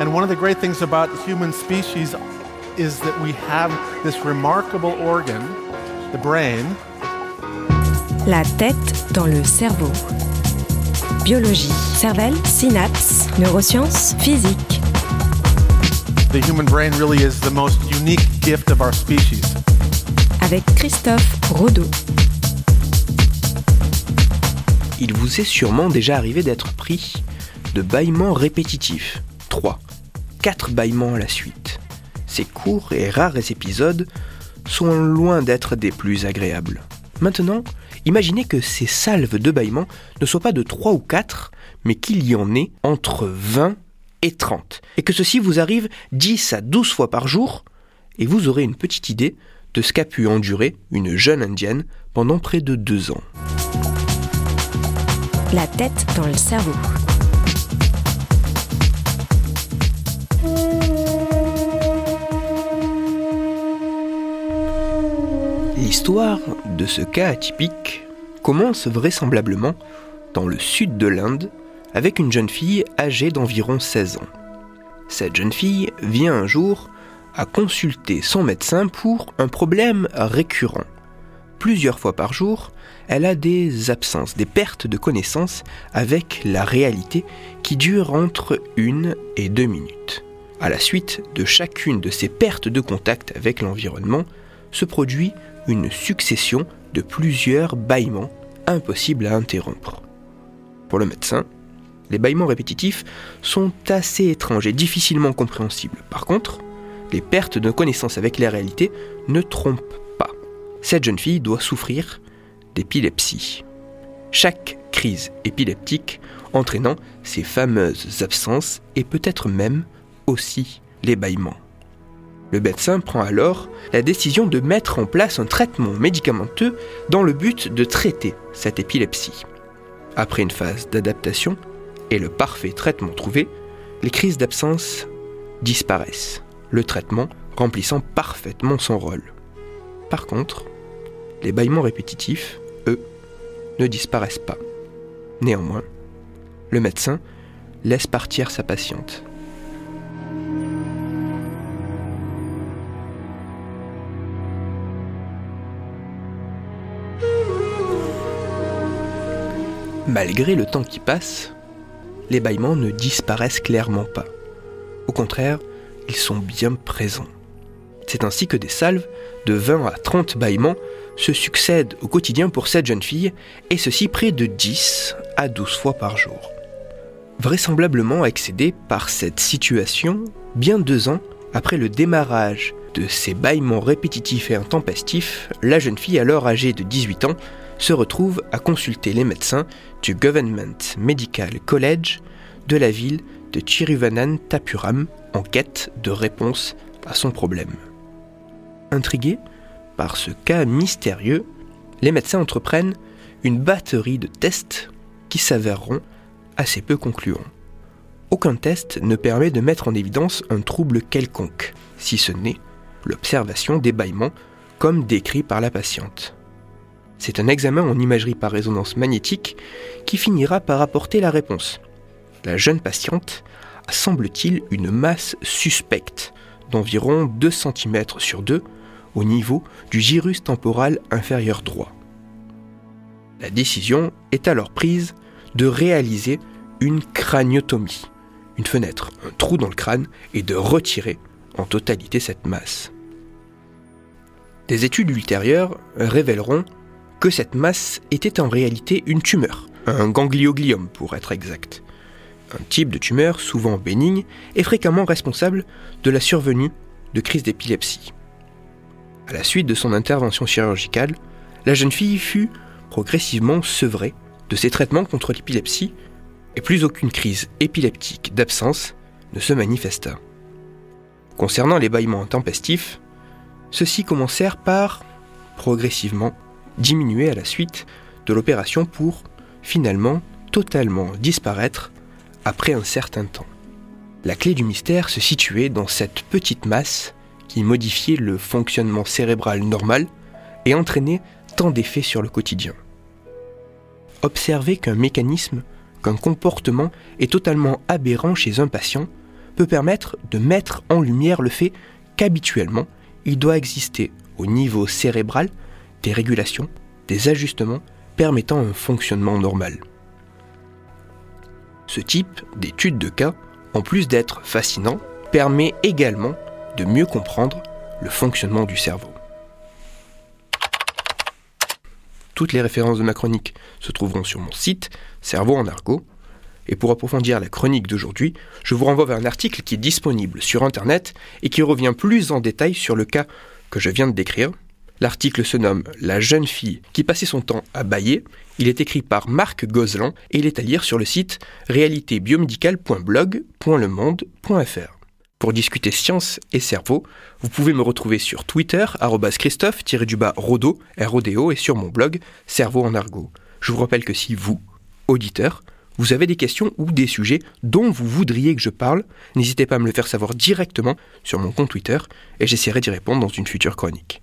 And one of the great things about human species is that we have this remarkable organ, the brain. La tête dans le cerveau. Biologie, cervelle, synapses, neurosciences, physique. The human brain really is the most unique gift of our species. Avec Christophe Rodeau. Il vous est sûrement déjà arrivé d'être pris de bâillements répétitifs. 3, 4 bâillements à la suite. Ces courts et rares épisodes sont loin d'être des plus agréables. Maintenant, imaginez que ces salves de bâillements ne soient pas de 3 ou 4, mais qu'il y en ait entre 20 et 30. Et que ceci vous arrive 10 à 12 fois par jour, et vous aurez une petite idée de ce qu'a pu endurer une jeune indienne pendant près de deux ans. La tête dans le cerveau. L'histoire de ce cas atypique commence vraisemblablement dans le sud de l'Inde avec une jeune fille âgée d'environ 16 ans. Cette jeune fille vient un jour à consulter son médecin pour un problème récurrent. Plusieurs fois par jour, elle a des absences, des pertes de connaissances avec la réalité qui durent entre une et deux minutes. À la suite de chacune de ces pertes de contact avec l'environnement, se produit une succession de plusieurs bâillements impossibles à interrompre. Pour le médecin, les bâillements répétitifs sont assez étranges et difficilement compréhensibles. Par contre, les pertes de connaissance avec la réalité ne trompent pas. Cette jeune fille doit souffrir d'épilepsie. Chaque crise épileptique entraînant ces fameuses absences et peut-être même aussi les bâillements. Le médecin prend alors la décision de mettre en place un traitement médicamenteux dans le but de traiter cette épilepsie. Après une phase d'adaptation et le parfait traitement trouvé, les crises d'absence disparaissent, le traitement remplissant parfaitement son rôle. Par contre, les bâillements répétitifs, eux, ne disparaissent pas. Néanmoins, le médecin laisse partir sa patiente. Malgré le temps qui passe, les bâillements ne disparaissent clairement pas. Au contraire, ils sont bien présents. C'est ainsi que des salves de 20 à 30 bâillements se succèdent au quotidien pour cette jeune fille, et ceci près de 10 à 12 fois par jour. Vraisemblablement excédée par cette situation, bien deux ans après le démarrage de ces bâillements répétitifs et intempestifs, la jeune fille, alors âgée de 18 ans, se retrouve à consulter les médecins du Government Medical College de la ville de Tiruvananthapuram en quête de réponse à son problème. Intrigués par ce cas mystérieux, les médecins entreprennent une batterie de tests qui s'avéreront assez peu concluants. Aucun test ne permet de mettre en évidence un trouble quelconque, si ce n'est l'observation des bâillements comme décrit par la patiente. C'est un examen en imagerie par résonance magnétique qui finira par apporter la réponse. La jeune patiente a, semble-t-il, une masse suspecte d'environ 2 cm sur 2 au niveau du gyrus temporal inférieur droit. La décision est alors prise de réaliser une craniotomie, une fenêtre, un trou dans le crâne, et de retirer en totalité cette masse. Des études ultérieures révéleront que cette masse était en réalité une tumeur, un ganglioglium pour être exact. Un type de tumeur souvent bénigne et fréquemment responsable de la survenue de crises d'épilepsie. À la suite de son intervention chirurgicale, la jeune fille fut progressivement sevrée de ses traitements contre l'épilepsie et plus aucune crise épileptique d'absence ne se manifesta. Concernant les bâillements intempestifs, ceux-ci commencèrent par, progressivement, diminuer à la suite de l'opération pour finalement totalement disparaître après un certain temps. La clé du mystère se situait dans cette petite masse qui modifiait le fonctionnement cérébral normal et entraînait tant d'effets sur le quotidien. Observer qu'un mécanisme, qu'un comportement est totalement aberrant chez un patient peut permettre de mettre en lumière le fait qu'habituellement, il doit exister au niveau cérébral des régulations, des ajustements permettant un fonctionnement normal. Ce type d'étude de cas, en plus d'être fascinant, permet également de mieux comprendre le fonctionnement du cerveau. Toutes les références de ma chronique se trouveront sur mon site Cerveau en argot. Et pour approfondir la chronique d'aujourd'hui, je vous renvoie vers un article qui est disponible sur Internet et qui revient plus en détail sur le cas que je viens de décrire. L'article se nomme La jeune fille qui passait son temps à bailler. Il est écrit par Marc Gozlan et il est à lire sur le site réalitébiomedicale.blog.lemonde.fr. Pour discuter science et cerveau, vous pouvez me retrouver sur Twitter, Christophe-Rodo, R-O-D-O, et sur mon blog, Cerveau en argot. Je vous rappelle que si vous, auditeur, vous avez des questions ou des sujets dont vous voudriez que je parle, n'hésitez pas à me le faire savoir directement sur mon compte Twitter et j'essaierai d'y répondre dans une future chronique.